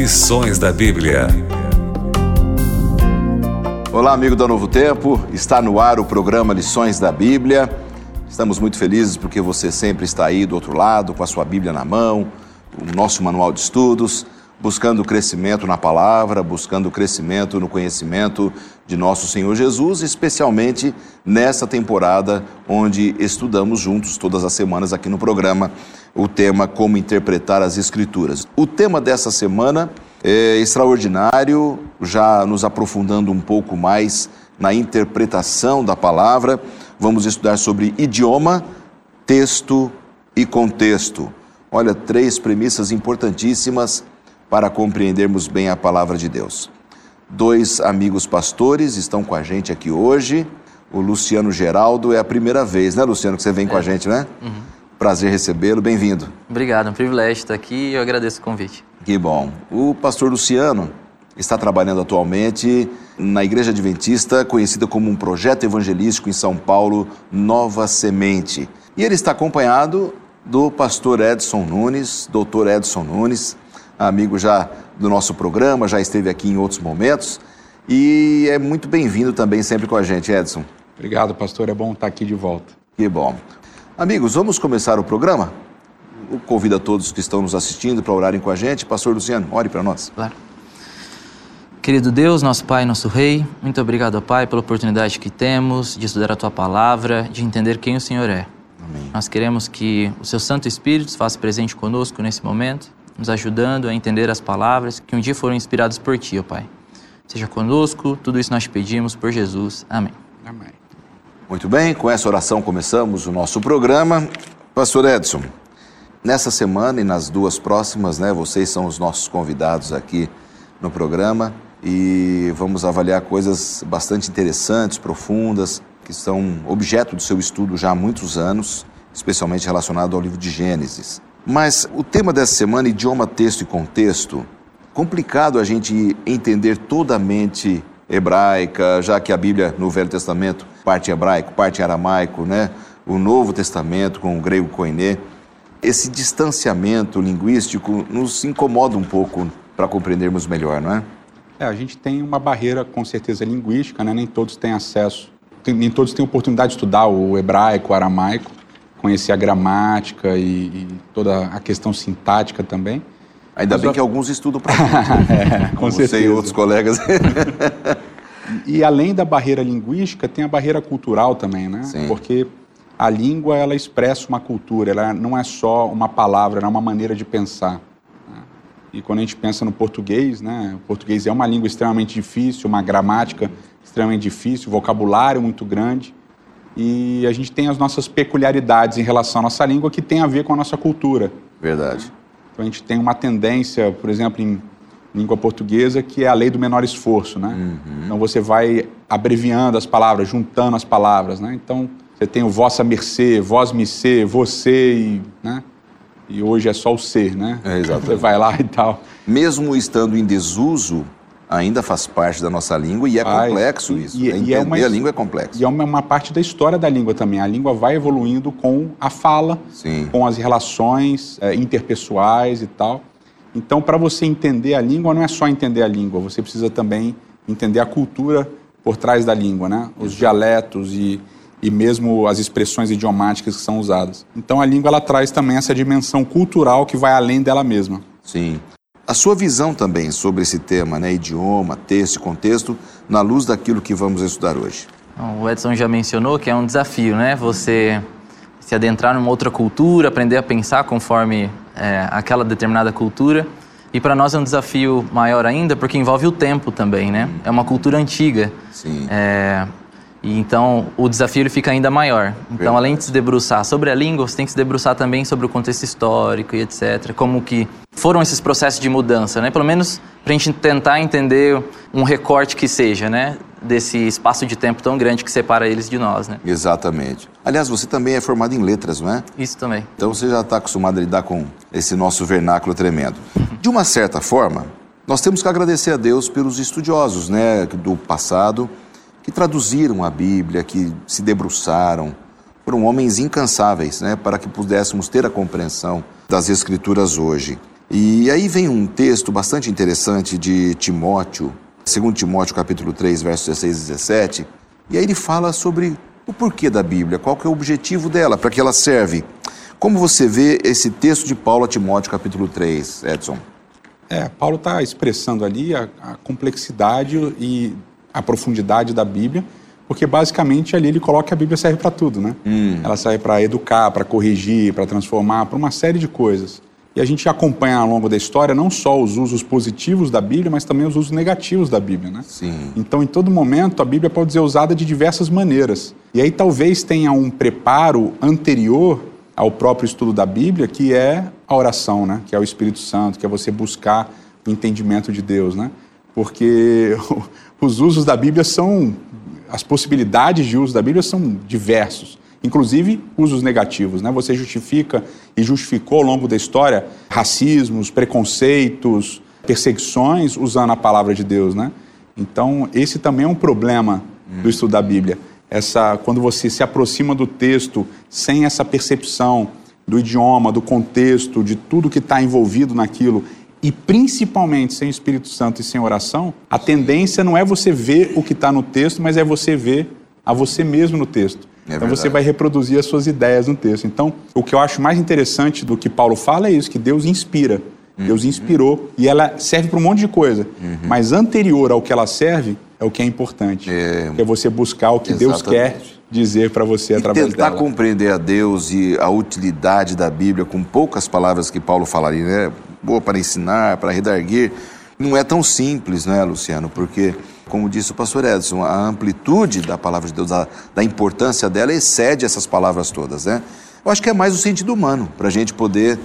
Lições da Bíblia. Olá, amigo da Novo Tempo. Está no ar o programa Lições da Bíblia. Estamos muito felizes porque você sempre está aí do outro lado, com a sua Bíblia na mão, o nosso manual de estudos, buscando crescimento na palavra, buscando crescimento no conhecimento de nosso Senhor Jesus, especialmente nessa temporada onde estudamos juntos todas as semanas aqui no programa o tema Como Interpretar as Escrituras. O tema dessa semana é extraordinário, já nos aprofundando um pouco mais na interpretação da palavra. Vamos estudar sobre idioma, texto e contexto. Olha, três premissas importantíssimas para compreendermos bem a palavra de Deus. Dois amigos pastores estão com a gente aqui hoje. O Luciano Geraldo é a primeira vez, né, Luciano, que você vem é. com a é. gente, né? Uhum. Prazer recebê-lo, bem-vindo. Obrigado, é um privilégio estar aqui e eu agradeço o convite. Que bom. O pastor Luciano está trabalhando atualmente na Igreja Adventista, conhecida como um projeto evangelístico em São Paulo, Nova Semente. E ele está acompanhado do pastor Edson Nunes, doutor Edson Nunes, amigo já do nosso programa, já esteve aqui em outros momentos e é muito bem-vindo também sempre com a gente, Edson. Obrigado, pastor, é bom estar aqui de volta. Que bom. Amigos, vamos começar o programa? Eu convido a todos que estão nos assistindo para orarem com a gente. Pastor Luciano, ore para nós. Claro. Querido Deus, nosso Pai, nosso Rei, muito obrigado, Pai, pela oportunidade que temos de estudar a Tua palavra, de entender quem o Senhor é. Amém. Nós queremos que o Seu Santo Espírito se faça presente conosco nesse momento, nos ajudando a entender as palavras que um dia foram inspiradas por Ti, ó Pai. Seja conosco, tudo isso nós pedimos por Jesus. Amém. Amém. Muito bem, com essa oração começamos o nosso programa. Pastor Edson, nessa semana e nas duas próximas, né, vocês são os nossos convidados aqui no programa e vamos avaliar coisas bastante interessantes, profundas, que são objeto do seu estudo já há muitos anos, especialmente relacionado ao livro de Gênesis. Mas o tema dessa semana, idioma, texto e contexto, complicado a gente entender toda a mente hebraica, já que a Bíblia no Velho Testamento parte hebraico, parte aramaico, né? O Novo Testamento com o grego koiné. Esse distanciamento linguístico nos incomoda um pouco para compreendermos melhor, não é? É, a gente tem uma barreira com certeza linguística, né? Nem todos têm acesso, nem todos têm oportunidade de estudar o hebraico, o aramaico, conhecer a gramática e, e toda a questão sintática também. Ainda Mas bem que alguns estudam para é, com Você certeza. e outros colegas. e além da barreira linguística, tem a barreira cultural também, né? Sim. Porque a língua ela expressa uma cultura, ela não é só uma palavra, ela é uma maneira de pensar. Né? E quando a gente pensa no português, né? O português é uma língua extremamente difícil, uma gramática extremamente difícil, vocabulário muito grande. E a gente tem as nossas peculiaridades em relação à nossa língua que tem a ver com a nossa cultura. Verdade. Então a gente tem uma tendência, por exemplo, em língua portuguesa, que é a lei do menor esforço, né? Uhum. Então você vai abreviando as palavras, juntando as palavras, né? Então você tem o vossa mercê, vós me ser, você e, né? E hoje é só o ser, né? É, exatamente. Você vai lá e tal. Mesmo estando em desuso, ainda faz parte da nossa língua e é complexo isso. E, Entender e é uma, a língua é complexo. E é uma, uma, parte da história da língua também. A língua vai evoluindo com a fala, Sim. com as relações é, interpessoais e tal. Então, para você entender a língua, não é só entender a língua, você precisa também entender a cultura por trás da língua, né? Os dialetos e, e mesmo as expressões idiomáticas que são usadas. Então, a língua ela traz também essa dimensão cultural que vai além dela mesma. Sim. A sua visão também sobre esse tema, né, idioma, texto e contexto, na luz daquilo que vamos estudar hoje. O Edson já mencionou que é um desafio, né? Você se adentrar numa outra cultura, aprender a pensar conforme é, aquela determinada cultura. E para nós é um desafio maior ainda, porque envolve o tempo também, né? É uma cultura antiga. Sim. É, e então o desafio fica ainda maior. Então, além de se debruçar sobre a língua, você tem que se debruçar também sobre o contexto histórico e etc. Como que foram esses processos de mudança, né? Pelo menos para a gente tentar entender um recorte que seja, né? Desse espaço de tempo tão grande que separa eles de nós, né? Exatamente. Aliás, você também é formado em letras, não é? Isso também. Então você já está acostumado a lidar com esse nosso vernáculo tremendo. De uma certa forma, nós temos que agradecer a Deus pelos estudiosos, né? Do passado que traduziram a Bíblia, que se debruçaram, foram homens incansáveis, né, para que pudéssemos ter a compreensão das Escrituras hoje. E aí vem um texto bastante interessante de Timóteo, segundo Timóteo capítulo 3, versos 16 e 17, e aí ele fala sobre o porquê da Bíblia, qual que é o objetivo dela, para que ela serve. Como você vê esse texto de Paulo a Timóteo capítulo 3, Edson? É, Paulo está expressando ali a, a complexidade e a profundidade da Bíblia, porque basicamente ali ele coloca que a Bíblia serve para tudo, né? Hum. Ela serve para educar, para corrigir, para transformar, para uma série de coisas. E a gente acompanha ao longo da história não só os usos positivos da Bíblia, mas também os usos negativos da Bíblia, né? Sim. Então, em todo momento, a Bíblia pode ser usada de diversas maneiras. E aí talvez tenha um preparo anterior ao próprio estudo da Bíblia, que é a oração, né? Que é o Espírito Santo, que é você buscar o entendimento de Deus, né? Porque os usos da Bíblia são as possibilidades de uso da Bíblia são diversos inclusive usos negativos. Né? Você justifica e justificou ao longo da história racismos, preconceitos, perseguições usando a palavra de Deus. Né? Então, esse também é um problema do estudo da Bíblia. Essa, quando você se aproxima do texto sem essa percepção do idioma, do contexto, de tudo que está envolvido naquilo, e principalmente sem Espírito Santo e sem oração, a tendência não é você ver o que está no texto, mas é você ver a você mesmo no texto. É então você vai reproduzir as suas ideias no texto. Então, o que eu acho mais interessante do que Paulo fala é isso, que Deus inspira. Uhum. Deus inspirou e ela serve para um monte de coisa. Uhum. Mas anterior ao que ela serve é o que é importante. É, é você buscar o que Exatamente. Deus quer dizer para você e através tentar dela. compreender a Deus e a utilidade da Bíblia com poucas palavras que Paulo falaria, né? Boa para ensinar, para redarguir. Não é tão simples, né, Luciano? Porque como disse o pastor Edson, a amplitude da palavra de Deus, a, da importância dela, excede essas palavras todas, né? Eu acho que é mais o sentido humano, para a gente poder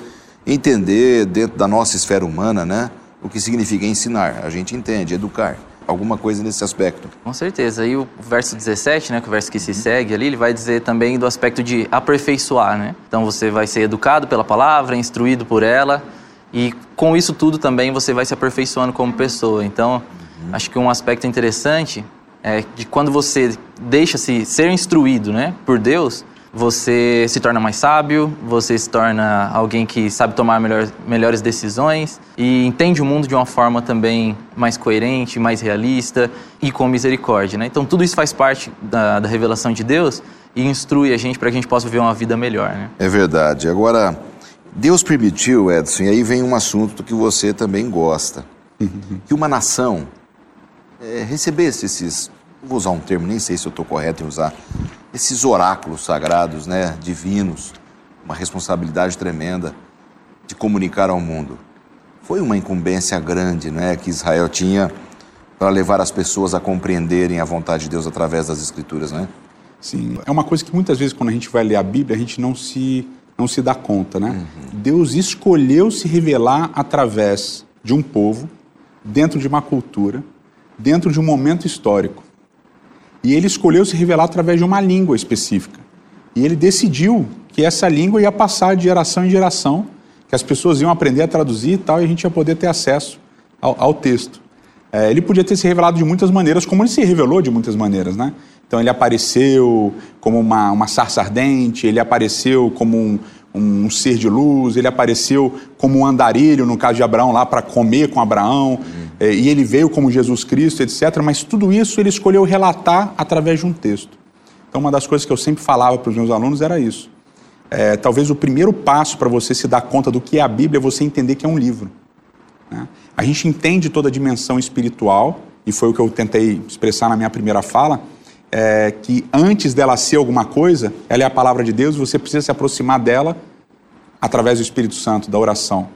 entender dentro da nossa esfera humana, né? O que significa ensinar. A gente entende, educar. Alguma coisa nesse aspecto. Com certeza. E o verso 17, né, que é o verso que se segue ali, ele vai dizer também do aspecto de aperfeiçoar, né? Então você vai ser educado pela palavra, instruído por ela, e com isso tudo também você vai se aperfeiçoando como pessoa. Então, Acho que um aspecto interessante é de quando você deixa-se ser instruído né, por Deus, você se torna mais sábio, você se torna alguém que sabe tomar melhor, melhores decisões e entende o mundo de uma forma também mais coerente, mais realista e com misericórdia. Né? Então, tudo isso faz parte da, da revelação de Deus e instrui a gente para que a gente possa viver uma vida melhor. Né? É verdade. Agora, Deus permitiu, Edson, e aí vem um assunto que você também gosta, que uma nação é, recebesse esses, vou usar um termo, nem sei se eu estou correto em usar, esses oráculos sagrados, né, divinos, uma responsabilidade tremenda de comunicar ao mundo. Foi uma incumbência grande né, que Israel tinha para levar as pessoas a compreenderem a vontade de Deus através das Escrituras, né? Sim, é uma coisa que muitas vezes quando a gente vai ler a Bíblia a gente não se, não se dá conta, né? Uhum. Deus escolheu se revelar através de um povo, dentro de uma cultura, dentro de um momento histórico. E ele escolheu se revelar através de uma língua específica. E ele decidiu que essa língua ia passar de geração em geração, que as pessoas iam aprender a traduzir e tal, e a gente ia poder ter acesso ao, ao texto. É, ele podia ter se revelado de muitas maneiras, como ele se revelou de muitas maneiras, né? Então ele apareceu como uma, uma sarça ardente, ele apareceu como um, um ser de luz, ele apareceu como um andarilho, no caso de Abraão, lá para comer com Abraão, uhum. é, e ele veio como Jesus Cristo, etc. Mas tudo isso ele escolheu relatar através de um texto. Então, uma das coisas que eu sempre falava para os meus alunos era isso. É, talvez o primeiro passo para você se dar conta do que é a Bíblia é você entender que é um livro. Né? A gente entende toda a dimensão espiritual, e foi o que eu tentei expressar na minha primeira fala, é, que antes dela ser alguma coisa, ela é a palavra de Deus, você precisa se aproximar dela através do Espírito Santo, da oração.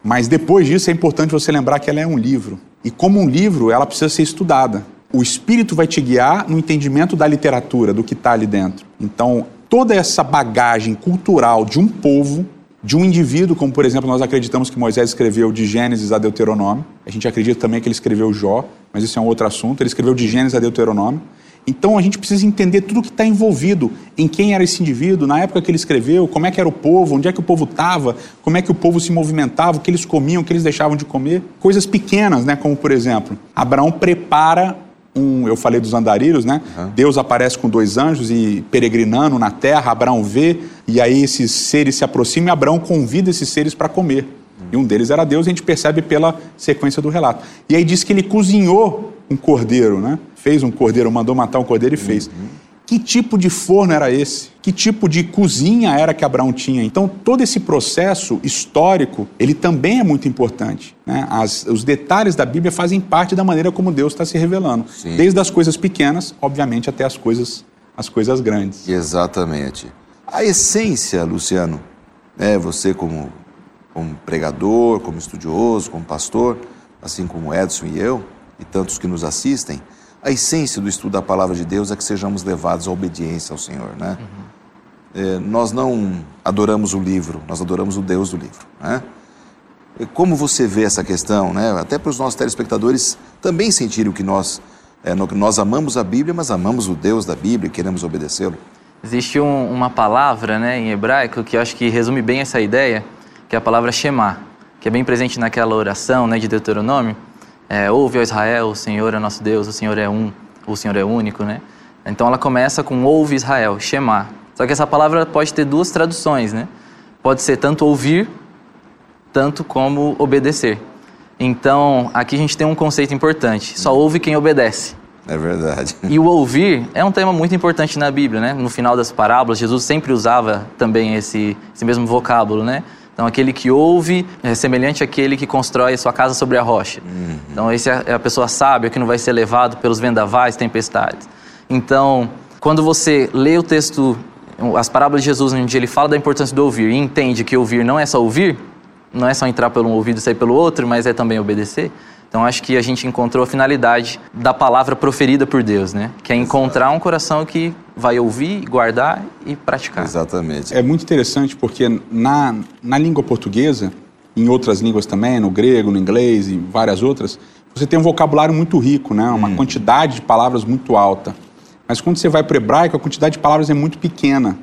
Mas depois disso é importante você lembrar que ela é um livro. E como um livro, ela precisa ser estudada. O Espírito vai te guiar no entendimento da literatura, do que está ali dentro. Então, toda essa bagagem cultural de um povo, de um indivíduo, como por exemplo nós acreditamos que Moisés escreveu de Gênesis a Deuteronômio, a gente acredita também que ele escreveu Jó, mas isso é um outro assunto, ele escreveu de Gênesis a Deuteronômio. Então a gente precisa entender tudo que está envolvido em quem era esse indivíduo, na época que ele escreveu, como é que era o povo, onde é que o povo estava, como é que o povo se movimentava, o que eles comiam, o que eles deixavam de comer. Coisas pequenas, né? Como por exemplo, Abraão prepara um, eu falei dos andarilhos, né? Uhum. Deus aparece com dois anjos e peregrinando na terra, Abraão vê, e aí esses seres se aproximam e Abraão convida esses seres para comer. Uhum. E um deles era Deus, e a gente percebe pela sequência do relato. E aí diz que ele cozinhou um cordeiro, né? Fez um cordeiro, mandou matar um cordeiro e fez. Uhum. Que tipo de forno era esse? Que tipo de cozinha era que Abraão tinha? Então, todo esse processo histórico, ele também é muito importante. Né? As, os detalhes da Bíblia fazem parte da maneira como Deus está se revelando. Sim. Desde as coisas pequenas, obviamente, até as coisas, as coisas grandes. Exatamente. A essência, Luciano, né, você como, como pregador, como estudioso, como pastor, assim como Edson e eu, e tantos que nos assistem, a essência do estudo da palavra de Deus é que sejamos levados à obediência ao Senhor, né? Uhum. É, nós não adoramos o livro, nós adoramos o Deus do livro, né? E como você vê essa questão, né? Até para os nossos telespectadores também sentirem que nós é, nós amamos a Bíblia, mas amamos o Deus da Bíblia e queremos obedecê-lo. Existe um, uma palavra, né, em hebraico que eu acho que resume bem essa ideia, que é a palavra Shema, que é bem presente naquela oração, né, de Deuteronômio é, ouve, ó Israel, o Senhor é nosso Deus, o Senhor é um, o Senhor é único, né? Então ela começa com ouve Israel, Shema. Só que essa palavra pode ter duas traduções, né? Pode ser tanto ouvir, tanto como obedecer. Então, aqui a gente tem um conceito importante. Só ouve quem obedece. É verdade. E o ouvir é um tema muito importante na Bíblia, né? No final das parábolas, Jesus sempre usava também esse, esse mesmo vocábulo, né? Então, aquele que ouve é semelhante àquele que constrói a sua casa sobre a rocha. Uhum. Então, esse é a pessoa sábia que não vai ser levado pelos vendavais, tempestades. Então, quando você lê o texto, as parábolas de Jesus, onde ele fala da importância do ouvir e entende que ouvir não é só ouvir, não é só entrar pelo um ouvido e sair pelo outro, mas é também obedecer. Então acho que a gente encontrou a finalidade da palavra proferida por Deus, né? Que é encontrar um coração que vai ouvir, guardar e praticar. Exatamente. É muito interessante porque na, na língua portuguesa, em outras línguas também, no grego, no inglês e várias outras, você tem um vocabulário muito rico, né? Uma hum. quantidade de palavras muito alta. Mas quando você vai para o hebraico, a quantidade de palavras é muito pequena.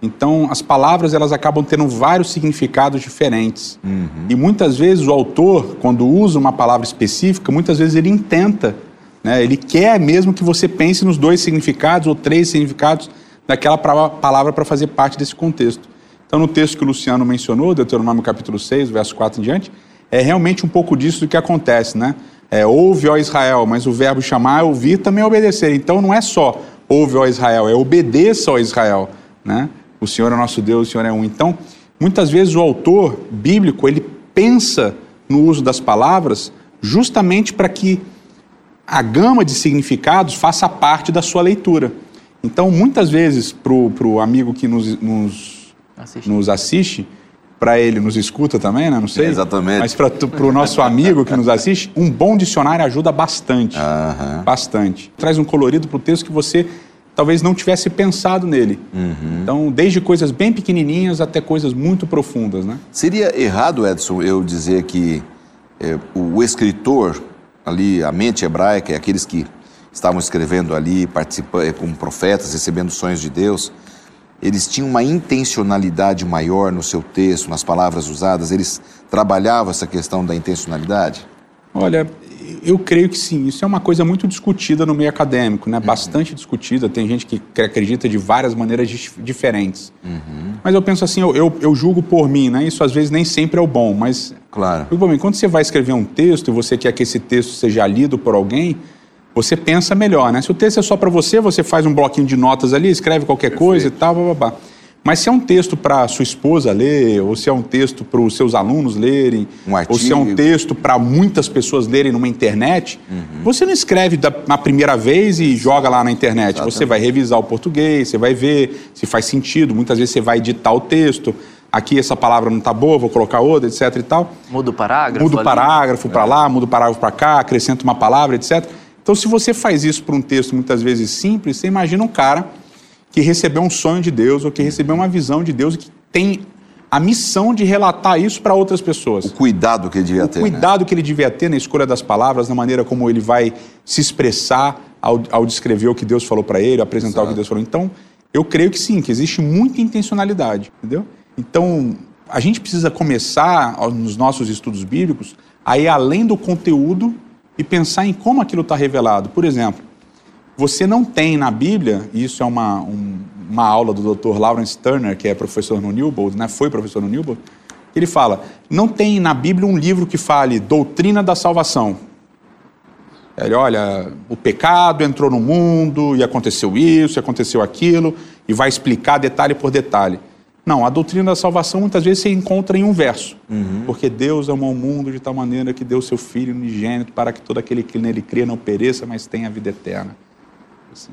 Então, as palavras elas acabam tendo vários significados diferentes. Uhum. E muitas vezes o autor, quando usa uma palavra específica, muitas vezes ele intenta, né? ele quer mesmo que você pense nos dois significados ou três significados daquela palavra para fazer parte desse contexto. Então, no texto que o Luciano mencionou, Deuteronômio capítulo 6, verso 4 em diante, é realmente um pouco disso do que acontece, né? É, ouve, ó Israel, mas o verbo chamar, ouvir, também é obedecer. Então, não é só ouve, ó Israel, é obedeça, ó Israel, né? O Senhor é nosso Deus, o Senhor é um. Então, muitas vezes o autor bíblico, ele pensa no uso das palavras justamente para que a gama de significados faça parte da sua leitura. Então, muitas vezes, para o amigo que nos, nos assiste, nos assiste para ele nos escuta também, né? Não sei. exatamente. Mas para o nosso amigo que nos assiste, um bom dicionário ajuda bastante. Uhum. Bastante. Traz um colorido para o texto que você talvez não tivesse pensado nele. Uhum. Então, desde coisas bem pequenininhas até coisas muito profundas, né? Seria errado, Edson, eu dizer que é, o escritor ali, a mente hebraica, aqueles que estavam escrevendo ali, participando é, como profetas, recebendo sonhos de Deus, eles tinham uma intencionalidade maior no seu texto, nas palavras usadas, eles trabalhavam essa questão da intencionalidade? Olha, eu creio que sim. Isso é uma coisa muito discutida no meio acadêmico, né? Uhum. Bastante discutida. Tem gente que acredita de várias maneiras diferentes. Uhum. Mas eu penso assim, eu, eu, eu, julgo por mim, né? Isso às vezes nem sempre é o bom, mas... Claro. Por mim, quando você vai escrever um texto e você quer que esse texto seja lido por alguém, você pensa melhor, né? Se o texto é só para você, você faz um bloquinho de notas ali, escreve qualquer Perfeito. coisa e tal, blá. Mas se é um texto para sua esposa ler, ou se é um texto para os seus alunos lerem, um ou se é um texto para muitas pessoas lerem numa internet, uhum. você não escreve da, na primeira vez e joga lá na internet. Exatamente. Você vai revisar o português, você vai ver se faz sentido. Muitas vezes você vai editar o texto. Aqui essa palavra não está boa, vou colocar outra, etc e tal. Muda o parágrafo. Muda o parágrafo para é. lá, muda o parágrafo para cá, acrescenta uma palavra, etc. Então, se você faz isso para um texto muitas vezes simples, você imagina um cara que recebeu um sonho de Deus ou que recebeu uma visão de Deus e que tem a missão de relatar isso para outras pessoas. O cuidado que ele devia o ter. O cuidado né? que ele devia ter na escolha das palavras, na maneira como ele vai se expressar ao, ao descrever o que Deus falou para ele, apresentar Exato. o que Deus falou. Então, eu creio que sim, que existe muita intencionalidade, entendeu? Então, a gente precisa começar nos nossos estudos bíblicos a ir além do conteúdo e pensar em como aquilo está revelado. Por exemplo, você não tem na Bíblia, e isso é uma, um, uma aula do Dr. Lawrence Turner, que é professor no Newbold, né? foi professor no Newbold, Ele fala: não tem na Bíblia um livro que fale doutrina da salvação. Ele olha, o pecado entrou no mundo e aconteceu isso, e aconteceu aquilo, e vai explicar detalhe por detalhe. Não, a doutrina da salvação muitas vezes você encontra em um verso. Uhum. Porque Deus amou o mundo de tal maneira que deu seu Filho unigênito para que todo aquele que nele crê não pereça, mas tenha a vida eterna. Assim.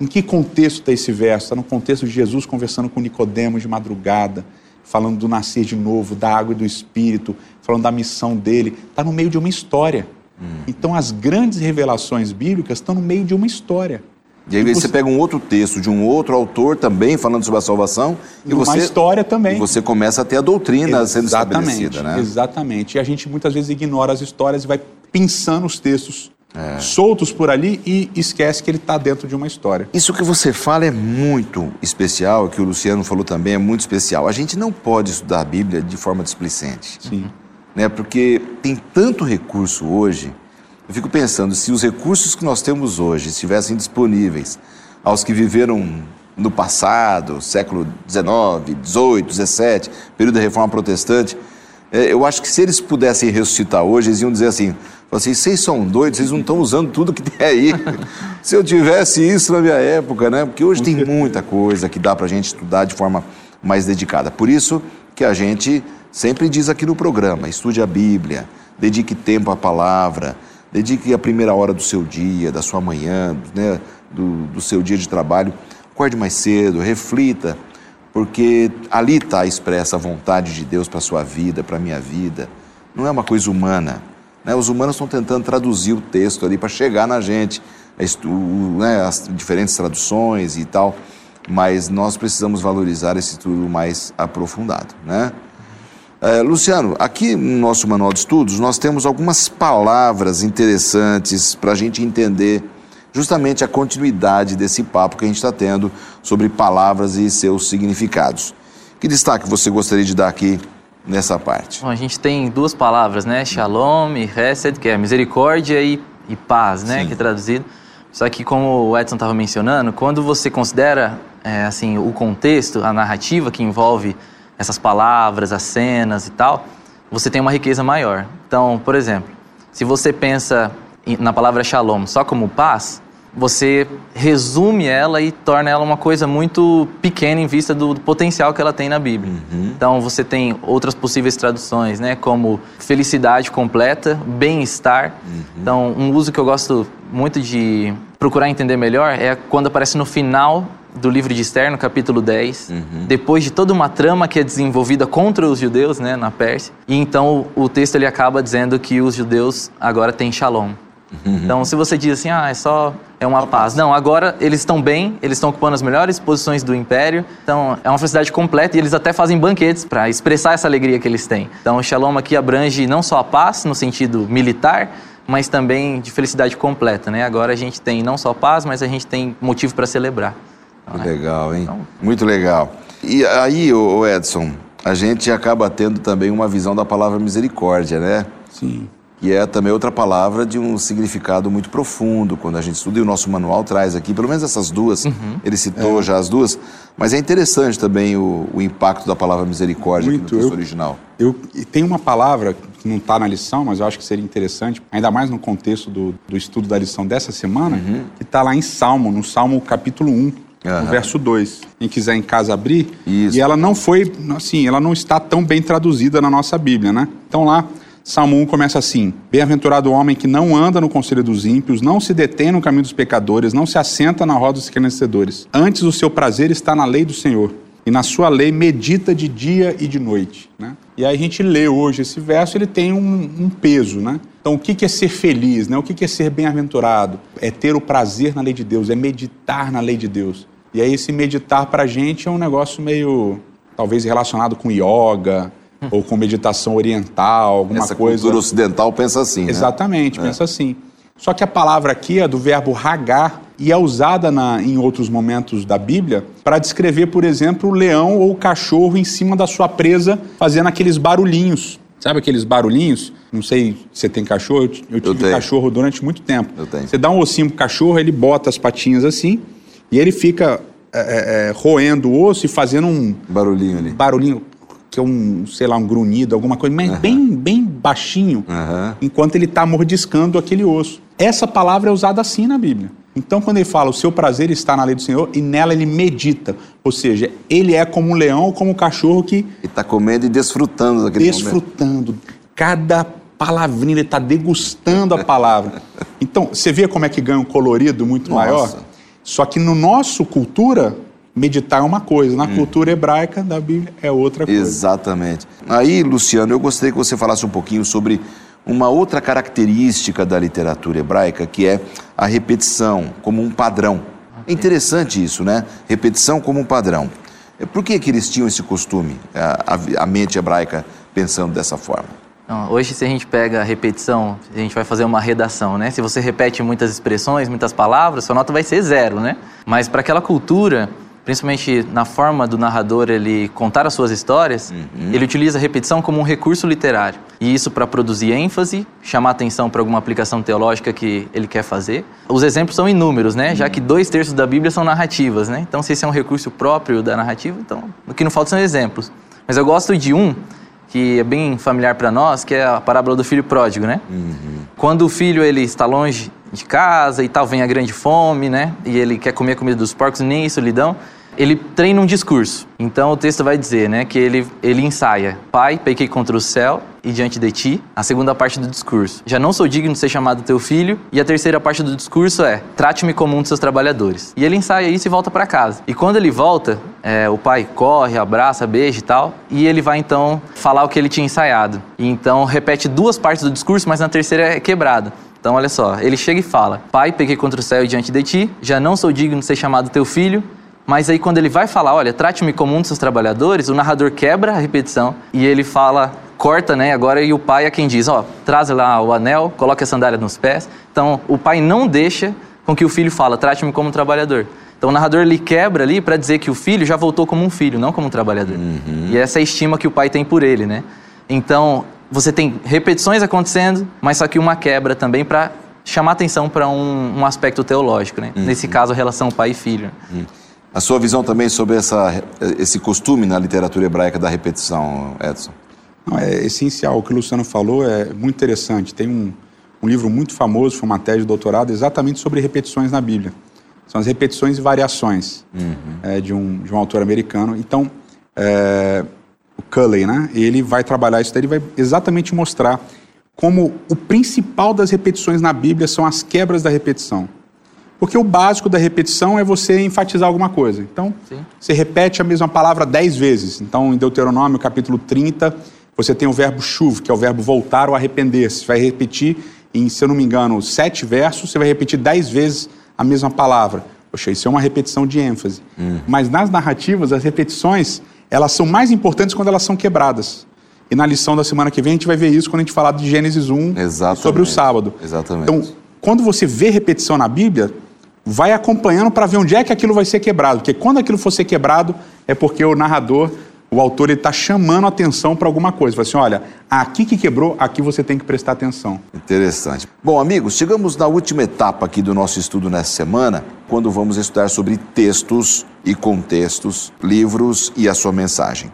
Em que contexto está esse verso? Está no contexto de Jesus conversando com Nicodemos de madrugada, falando do nascer de novo, da água e do Espírito, falando da missão dele. Está no meio de uma história. Uhum. Então as grandes revelações bíblicas estão no meio de uma história. E aí você, você pega um outro texto de um outro autor também falando sobre a salvação e uma você história também. E você começa a ter a doutrina exatamente, sendo estabelecida, né? Exatamente. E a gente muitas vezes ignora as histórias e vai pensando os textos é. soltos por ali e esquece que ele está dentro de uma história. Isso que você fala é muito especial, que o Luciano falou também é muito especial. A gente não pode estudar a Bíblia de forma displicente. Sim. Né? Porque tem tanto recurso hoje eu fico pensando, se os recursos que nós temos hoje estivessem disponíveis aos que viveram no passado, século XIX, XVIII, XVII, período da Reforma Protestante, é, eu acho que se eles pudessem ressuscitar hoje, eles iam dizer assim, assim vocês são doidos, vocês não estão usando tudo que tem aí. se eu tivesse isso na minha época, né? Porque hoje tem muita coisa que dá para a gente estudar de forma mais dedicada. Por isso que a gente sempre diz aqui no programa, estude a Bíblia, dedique tempo à palavra, Dedique a primeira hora do seu dia, da sua manhã, né, do, do seu dia de trabalho. Acorde mais cedo, reflita, porque ali está expressa a vontade de Deus para a sua vida, para a minha vida. Não é uma coisa humana. Né? Os humanos estão tentando traduzir o texto ali para chegar na gente, né, as diferentes traduções e tal, mas nós precisamos valorizar esse estudo mais aprofundado. Né? É, Luciano, aqui no nosso manual de estudos, nós temos algumas palavras interessantes para a gente entender justamente a continuidade desse papo que a gente está tendo sobre palavras e seus significados. Que destaque você gostaria de dar aqui nessa parte? Bom, a gente tem duas palavras, né? Shalom e Hesed, que é misericórdia e, e paz, né? Sim. Que é traduzido. Só que, como o Edson estava mencionando, quando você considera é, assim o contexto, a narrativa que envolve essas palavras, as cenas e tal, você tem uma riqueza maior. Então, por exemplo, se você pensa na palavra shalom só como paz, você resume ela e torna ela uma coisa muito pequena em vista do, potencial que ela tem na Bíblia. Uhum. Então você tem outras possíveis traduções, né, como felicidade completa, bem-estar. Uhum. Então um uso que eu gosto muito de procurar entender melhor é quando aparece no final do livro de Esther, no capítulo 10, uhum. depois de toda uma trama que é desenvolvida contra os judeus, né, na Pérsia. E então o texto ele acaba dizendo que os judeus agora têm shalom. Uhum. Então, se você diz assim, ah, é só é uma paz. Não, agora eles estão bem, eles estão ocupando as melhores posições do império. Então, é uma felicidade completa e eles até fazem banquetes para expressar essa alegria que eles têm. Então, o Shalom aqui abrange não só a paz no sentido militar, mas também de felicidade completa, né? Agora a gente tem não só paz, mas a gente tem motivo para celebrar. Então, né? Legal, hein? Então... Muito legal. E aí, o Edson, a gente acaba tendo também uma visão da palavra misericórdia, né? Sim. Que é também outra palavra de um significado muito profundo. Quando a gente estuda, e o nosso manual traz aqui, pelo menos essas duas, uhum. ele citou é. já as duas, mas é interessante também o, o impacto da palavra misericórdia muito. no texto eu, original. Eu, e tem uma palavra que não está na lição, mas eu acho que seria interessante, ainda mais no contexto do, do estudo da lição dessa semana, uhum. que está lá em Salmo, no Salmo capítulo 1, Uhum. no verso 2. Quem quiser em casa abrir. Isso. E ela não foi, assim, ela não está tão bem traduzida na nossa Bíblia, né? Então lá, Salmo 1 começa assim: Bem-aventurado o homem que não anda no conselho dos ímpios, não se detém no caminho dos pecadores, não se assenta na roda dos escarnecedores. Antes o seu prazer está na lei do Senhor, e na sua lei medita de dia e de noite. Né? E aí a gente lê hoje esse verso, ele tem um, um peso, né? Então, o que é ser feliz? Né? O que é ser bem-aventurado? É ter o prazer na lei de Deus, é meditar na lei de Deus. E aí esse meditar para a gente é um negócio meio, talvez relacionado com yoga. Ou com meditação oriental, alguma Essa coisa. Cultura ocidental pensa assim, né? Exatamente, né? pensa assim. Só que a palavra aqui é do verbo ragar e é usada na, em outros momentos da Bíblia para descrever, por exemplo, o leão ou o cachorro em cima da sua presa fazendo aqueles barulhinhos. Sabe aqueles barulhinhos? Não sei se você tem cachorro, eu, tive eu cachorro durante muito tempo. Eu tenho. Você dá um ossinho pro cachorro, ele bota as patinhas assim e ele fica é, é, é, roendo o osso e fazendo um barulhinho ali. Barulhinho. Que é um, sei lá, um grunhido, alguma coisa, mas uhum. bem, bem baixinho, uhum. enquanto ele está mordiscando aquele osso. Essa palavra é usada assim na Bíblia. Então, quando ele fala o seu prazer está na lei do Senhor e nela ele medita, ou seja, ele é como um leão ou como um cachorro que. Ele está comendo e desfrutando daquele Desfrutando. Momento. Cada palavrinha, ele está degustando a palavra. Então, você vê como é que ganha um colorido muito Nossa. maior? Só que no nosso cultura, meditar é uma coisa, na hum. cultura hebraica da Bíblia é outra coisa. Exatamente. Aí, Luciano, eu gostaria que você falasse um pouquinho sobre uma outra característica da literatura hebraica, que é a repetição como um padrão. É interessante isso, né? Repetição como um padrão. Por que, que eles tinham esse costume, a, a mente hebraica, pensando dessa forma? Não, hoje, se a gente pega a repetição, a gente vai fazer uma redação, né? Se você repete muitas expressões, muitas palavras, sua nota vai ser zero, né? Mas para aquela cultura, principalmente na forma do narrador ele contar as suas histórias, uhum. ele utiliza a repetição como um recurso literário. E isso para produzir ênfase, chamar atenção para alguma aplicação teológica que ele quer fazer. Os exemplos são inúmeros, né? Uhum. Já que dois terços da Bíblia são narrativas, né? Então, se esse é um recurso próprio da narrativa, então o que não falta são exemplos. Mas eu gosto de um que é bem familiar para nós, que é a parábola do filho pródigo, né? Uhum. Quando o filho ele está longe de casa e tal, vem a grande fome, né? E ele quer comer a comida dos porcos, nem isso lhe dão ele treina um discurso. Então o texto vai dizer, né, que ele, ele ensaia: Pai, pequei contra o céu e diante de ti. A segunda parte do discurso: Já não sou digno de ser chamado teu filho. E a terceira parte do discurso é: Trate-me como um dos seus trabalhadores. E ele ensaia isso e volta para casa. E quando ele volta, é, o pai corre, abraça, beija e tal. E ele vai então falar o que ele tinha ensaiado. E então repete duas partes do discurso, mas na terceira é quebrado. Então, olha só, ele chega e fala: Pai, peguei contra o céu e diante de ti, já não sou digno de ser chamado teu filho, mas aí quando ele vai falar, olha, trate-me como um dos seus trabalhadores, o narrador quebra a repetição e ele fala, corta, né? Agora e o pai é quem diz, ó, traz lá o anel, coloque a sandália nos pés. Então o pai não deixa com que o filho fala, trate-me como um trabalhador. Então o narrador ele quebra ali para dizer que o filho já voltou como um filho, não como um trabalhador. Uhum. E essa é a estima que o pai tem por ele, né? Então você tem repetições acontecendo, mas só que uma quebra também para chamar atenção para um, um, aspecto teológico, né? Uhum. Nesse caso, a relação pai e filho. Uhum. A sua visão também sobre essa, esse costume na literatura hebraica da repetição, Edson? Não, é essencial. O que o Luciano falou é muito interessante. Tem um, um livro muito famoso, foi uma tese de doutorado, exatamente sobre repetições na Bíblia. São as repetições e variações uhum. é, de, um, de um autor americano. Então, é, o Culley, né? Ele vai trabalhar isso daí, ele vai exatamente mostrar como o principal das repetições na Bíblia são as quebras da repetição. Porque o básico da repetição é você enfatizar alguma coisa. Então, Sim. você repete a mesma palavra dez vezes. Então, em Deuteronômio, capítulo 30, você tem o verbo chuv, que é o verbo voltar ou arrepender-se. Você vai repetir, em, se eu não me engano, sete versos, você vai repetir dez vezes a mesma palavra. Poxa, isso é uma repetição de ênfase. Hum. Mas nas narrativas, as repetições, elas são mais importantes quando elas são quebradas. E na lição da semana que vem a gente vai ver isso quando a gente falar de Gênesis 1 Exatamente. sobre o sábado. Exatamente. Então, quando você vê repetição na Bíblia, vai acompanhando para ver onde é que aquilo vai ser quebrado. Porque quando aquilo for ser quebrado, é porque o narrador, o autor, ele está chamando atenção para alguma coisa. Fala assim, olha, aqui que quebrou, aqui você tem que prestar atenção. Interessante. Bom, amigos, chegamos na última etapa aqui do nosso estudo nessa semana, quando vamos estudar sobre textos e contextos, livros e a sua mensagem.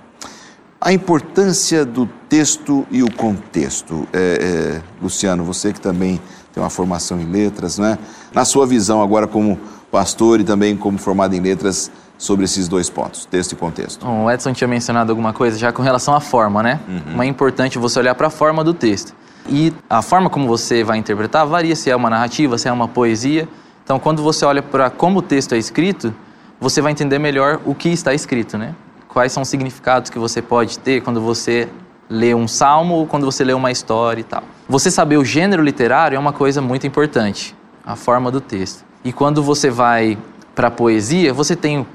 A importância do texto e o contexto. É, é, Luciano, você que também tem uma formação em letras, não é? Na sua visão agora como pastor e também como formado em letras sobre esses dois pontos, texto e contexto. Bom, o Edson tinha mencionado alguma coisa já com relação à forma, né? Uhum. é importante você olhar para a forma do texto. E a forma como você vai interpretar varia se é uma narrativa, se é uma poesia. Então, quando você olha para como o texto é escrito, você vai entender melhor o que está escrito, né? Quais são os significados que você pode ter quando você ler um salmo ou quando você lê uma história e tal. Você saber o gênero literário é uma coisa muito importante, a forma do texto. E quando você vai para a poesia, você tem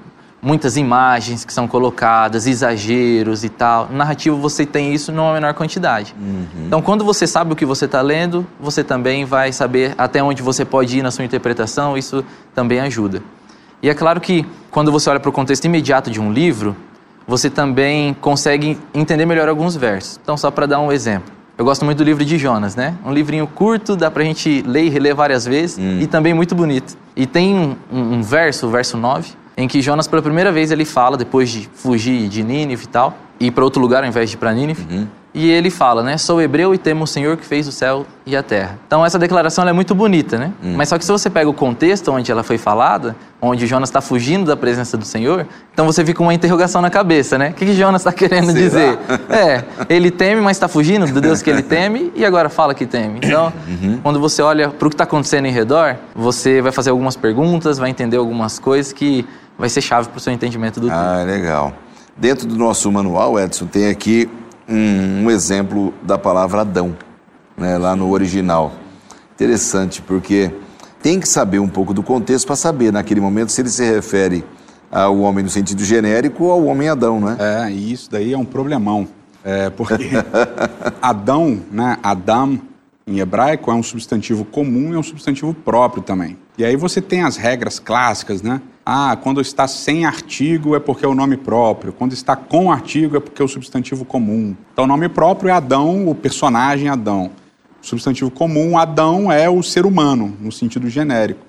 muitas imagens que são colocadas, exageros e tal. No narrativo você tem isso numa menor quantidade. Uhum. Então, quando você sabe o que você está lendo, você também vai saber até onde você pode ir na sua interpretação, isso também ajuda. E é claro que quando você olha para o contexto imediato de um livro, você também consegue entender melhor alguns versos. Então, só para dar um exemplo. Eu gosto muito do livro de Jonas, né? Um livrinho curto, dá pra gente ler e reler várias vezes hum. e também muito bonito. E tem um, um, um, verso, o verso 9, em que Jonas pela primeira vez ele fala, depois de fugir de Nínive e tal, ir para outro lugar ao invés de ir para Nínive. Uhum. E ele fala, né? Sou hebreu e temo o Senhor que fez o céu e a terra. Então essa declaração é muito bonita, né? Hum. Mas só que se você pega o contexto onde ela foi falada, onde Jonas está fugindo da presença do Senhor, então você fica com uma interrogação na cabeça, né? O que, que Jonas está querendo Será? dizer? É, ele teme, mas está fugindo do Deus que ele teme e agora fala que teme. Então, uhum. quando você olha para o que está acontecendo em redor, você vai fazer algumas perguntas, vai entender algumas coisas que vai ser chave para o seu entendimento do Ah, legal. Dentro do nosso manual, Edson, tem aqui um, um exemplo da palavra Adão, né, lá no original. Interessante, porque tem que saber um pouco do contexto para saber, naquele momento, se ele se refere ao homem no sentido genérico ou ao homem Adão, né? É, e isso daí é um problemão. É, porque Adão, né, Adam, em hebraico, é um substantivo comum e é um substantivo próprio também. E aí você tem as regras clássicas, né? Ah, quando está sem artigo é porque é o nome próprio, quando está com artigo é porque é o substantivo comum. Então, o nome próprio é Adão, o personagem Adão. O substantivo comum, Adão, é o ser humano, no sentido genérico.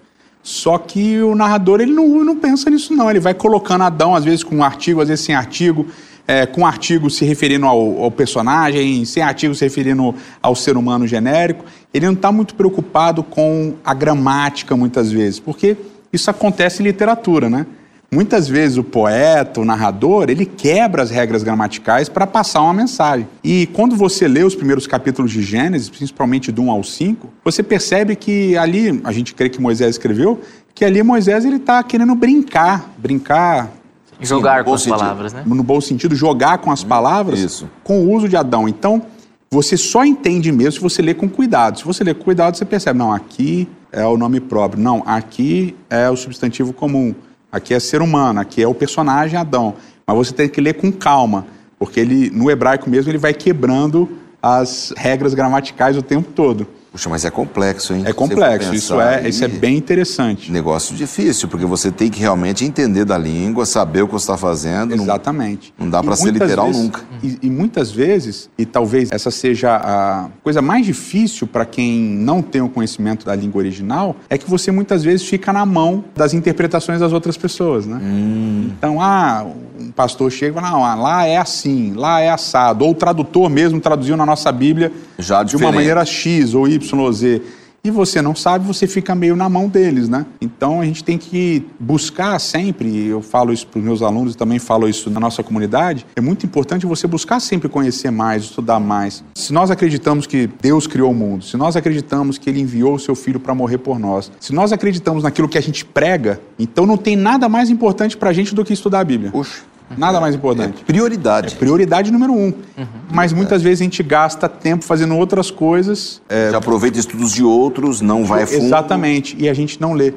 Só que o narrador ele não, não pensa nisso, não. Ele vai colocando Adão, às vezes com artigo, às vezes sem artigo, é, com artigo se referindo ao, ao, personagem, sem artigo se referindo ao ser humano genérico. Ele não está muito preocupado com a gramática, muitas vezes, porque isso acontece em literatura, né? Muitas vezes o poeta, o narrador, ele quebra as regras gramaticais para passar uma mensagem. E quando você lê os primeiros capítulos de Gênesis, principalmente do 1 ao 5, você percebe que ali, a gente crê que Moisés escreveu, que ali Moisés ele está querendo brincar, brincar. Jogar Sim, com as sentido. palavras, né? No bom sentido, jogar com as palavras Isso. com o uso de Adão. Então, você só entende mesmo se você ler com cuidado. Se você ler com cuidado, você percebe, não, aqui é o nome próprio. Não, aqui é o substantivo comum. Aqui é ser humano, aqui é o personagem Adão. Mas você tem que ler com calma, porque ele no hebraico mesmo ele vai quebrando as regras gramaticais o tempo todo. Puxa, mas é complexo, hein? É complexo, isso é, isso é bem interessante. Negócio difícil, porque você tem que realmente entender da língua, saber o que você está fazendo. Exatamente. Não, não dá para ser literal vezes, nunca. E, e, muitas vezes, e talvez essa seja a coisa mais difícil para quem não tem o conhecimento da língua original, é que você muitas vezes fica na mão das interpretações das outras pessoas, né? Hum. Então, ah, um pastor chega e fala, não, ah, lá é assim, lá é assado. Ou o tradutor mesmo traduziu na nossa Bíblia Já de uma maneira X ou Y ou Z e você não sabe, você fica meio na mão deles, né? Então a gente tem que buscar sempre, eu falo isso para os meus alunos e também falo isso na nossa comunidade, é muito importante você buscar sempre conhecer mais, estudar mais. Se nós acreditamos que Deus criou o mundo, se nós acreditamos que Ele enviou o seu Filho para morrer por nós, se nós acreditamos naquilo que a gente prega, então não tem nada mais importante para a gente do que estudar a Bíblia. Puxa. Nada mais importante. É prioridade. É prioridade número um. Uhum. Mas muitas é. vezes a gente gasta tempo fazendo outras coisas. É... Já aproveita estudos de outros, não vai fundo. Exatamente, e a gente não lê. É.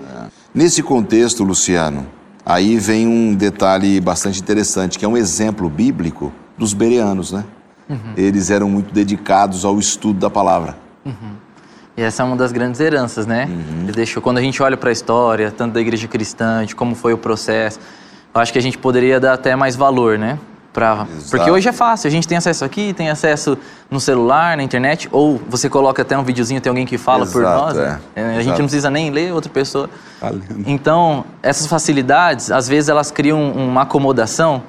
Nesse contexto, Luciano, aí vem um detalhe bastante interessante, que é um exemplo bíblico dos bereanos, né? Uhum. Eles eram muito dedicados ao estudo da palavra. Uhum. E essa é uma das grandes heranças, né? Uhum. Ele deixou, quando a gente olha para a história, tanto da igreja cristã, de como foi o processo, acho que a gente poderia dar até mais valor, né? Pra... Porque hoje é fácil, a gente tem acesso aqui, tem acesso no celular, na internet, ou você coloca até um videozinho, tem alguém que fala Exato, por nós. É. Né? A Exato. gente não precisa nem ler outra pessoa. Então, essas facilidades, às vezes elas criam uma acomodação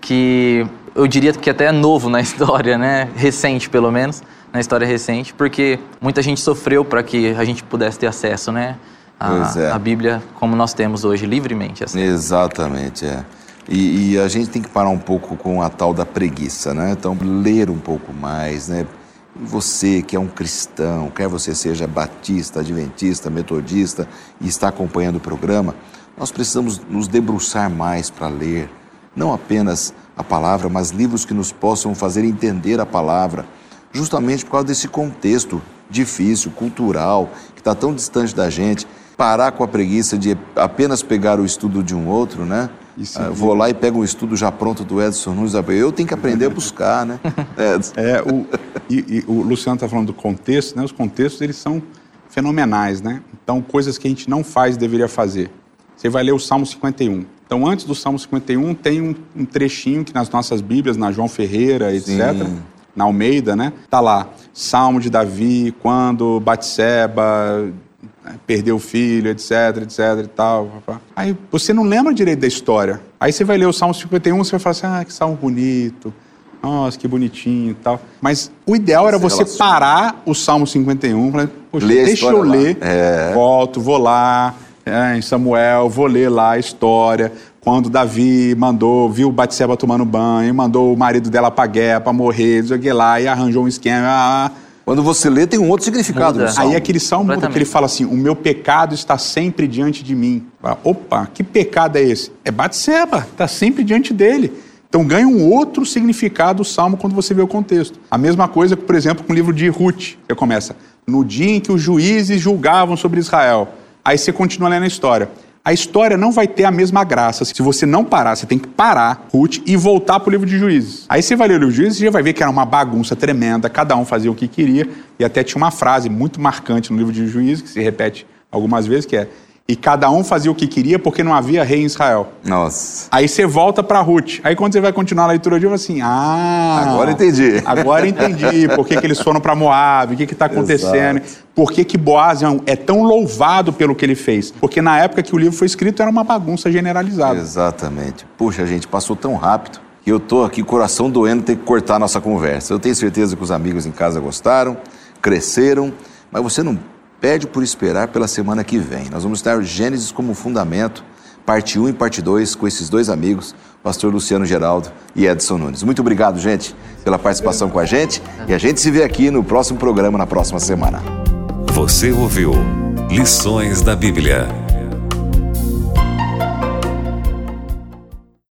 que eu diria que até é novo na história, né? Recente, pelo menos, na história recente, porque muita gente sofreu para que a gente pudesse ter acesso, né? A, é. a Bíblia como nós temos hoje, livremente. Assim. Exatamente, é. E, e, a gente tem que parar um pouco com a tal da preguiça, né? Então, ler um pouco mais, né? Você que é um cristão, quer você seja batista, adventista, metodista e está acompanhando o programa, nós precisamos nos debruçar mais para ler, não apenas a palavra, mas livros que nos possam fazer entender a palavra, justamente por causa desse contexto difícil, cultural, que está tão distante da gente parar com a preguiça de apenas pegar o estudo de um outro, né? Isso, uh, vou lá e pego um estudo já pronto do Edson Nunes. Eu tenho que aprender a buscar, né? é, o, e, e o Luciano está falando do contexto, né? Os contextos, eles são fenomenais, né? Então, coisas que a gente não faz deveria fazer. Você vai ler o Salmo 51. Então, antes do Salmo 51, tem um, um trechinho que nas nossas Bíblias, na João Ferreira, etc., Sim. na Almeida, né? Tá lá, Salmo de Davi, quando Batseba né, perdeu o filho, etc, etc e tal. Aí você não lembra direito da história. Aí você vai ler o Salmo 51, você vai falar assim, ah, que salmo bonito. nossa, que bonitinho e tal. Mas o ideal era você, você parar o Salmo 51, falar, poxa, deixa eu ler, é. volto, vou lá, é, em Samuel, vou ler lá a história, quando Davi mandou, viu Batseba tomando banho, mandou o marido dela pra guerra, pra morrer, não lá, e arranjou um esquema. Ah. Quando você lê, tem um outro significado. Aí aquele salmo que ele fala assim: o meu pecado está sempre diante de mim. Opa, que pecado é esse? É Batseba, está sempre diante dele. Então ganha um outro significado o salmo quando você vê o contexto. A mesma coisa, por exemplo, com o livro de Ruth, que começa no dia em que os juízes julgavam sobre Israel. Aí você continua lendo a história. A história não vai ter a mesma graça se você não parar. Você tem que parar, Ruth, e voltar para o livro de juízes. Aí você vai ler o livro de juízes e já vai ver que era uma bagunça tremenda, cada um fazia o que queria. E até tinha uma frase muito marcante no livro de juízes, que se repete algumas vezes, que é e cada um fazia o que queria porque não havia rei em Israel. Nossa. Aí você volta para Ruth. Aí quando você vai continuar a leitura de dia, assim, ah... Agora entendi. Agora entendi por que, que eles foram para Moab, o que está acontecendo, Exato. por que, que Boaz é tão louvado pelo que ele fez. Porque na época que o livro foi escrito era uma bagunça generalizada. Exatamente. Puxa, gente, passou tão rápido que eu tô aqui, coração doendo, ter que cortar a nossa conversa. Eu tenho certeza que os amigos em casa gostaram, cresceram, mas você não pede por esperar pela semana que vem. Nós vamos estar Gênesis como fundamento, parte 1 e parte 2, com esses dois amigos, pastor Luciano Geraldo e Edson Nunes. Muito obrigado, gente, pela participação com a gente e a gente se vê aqui no próximo programa na próxima semana. Você ouviu Lições da Bíblia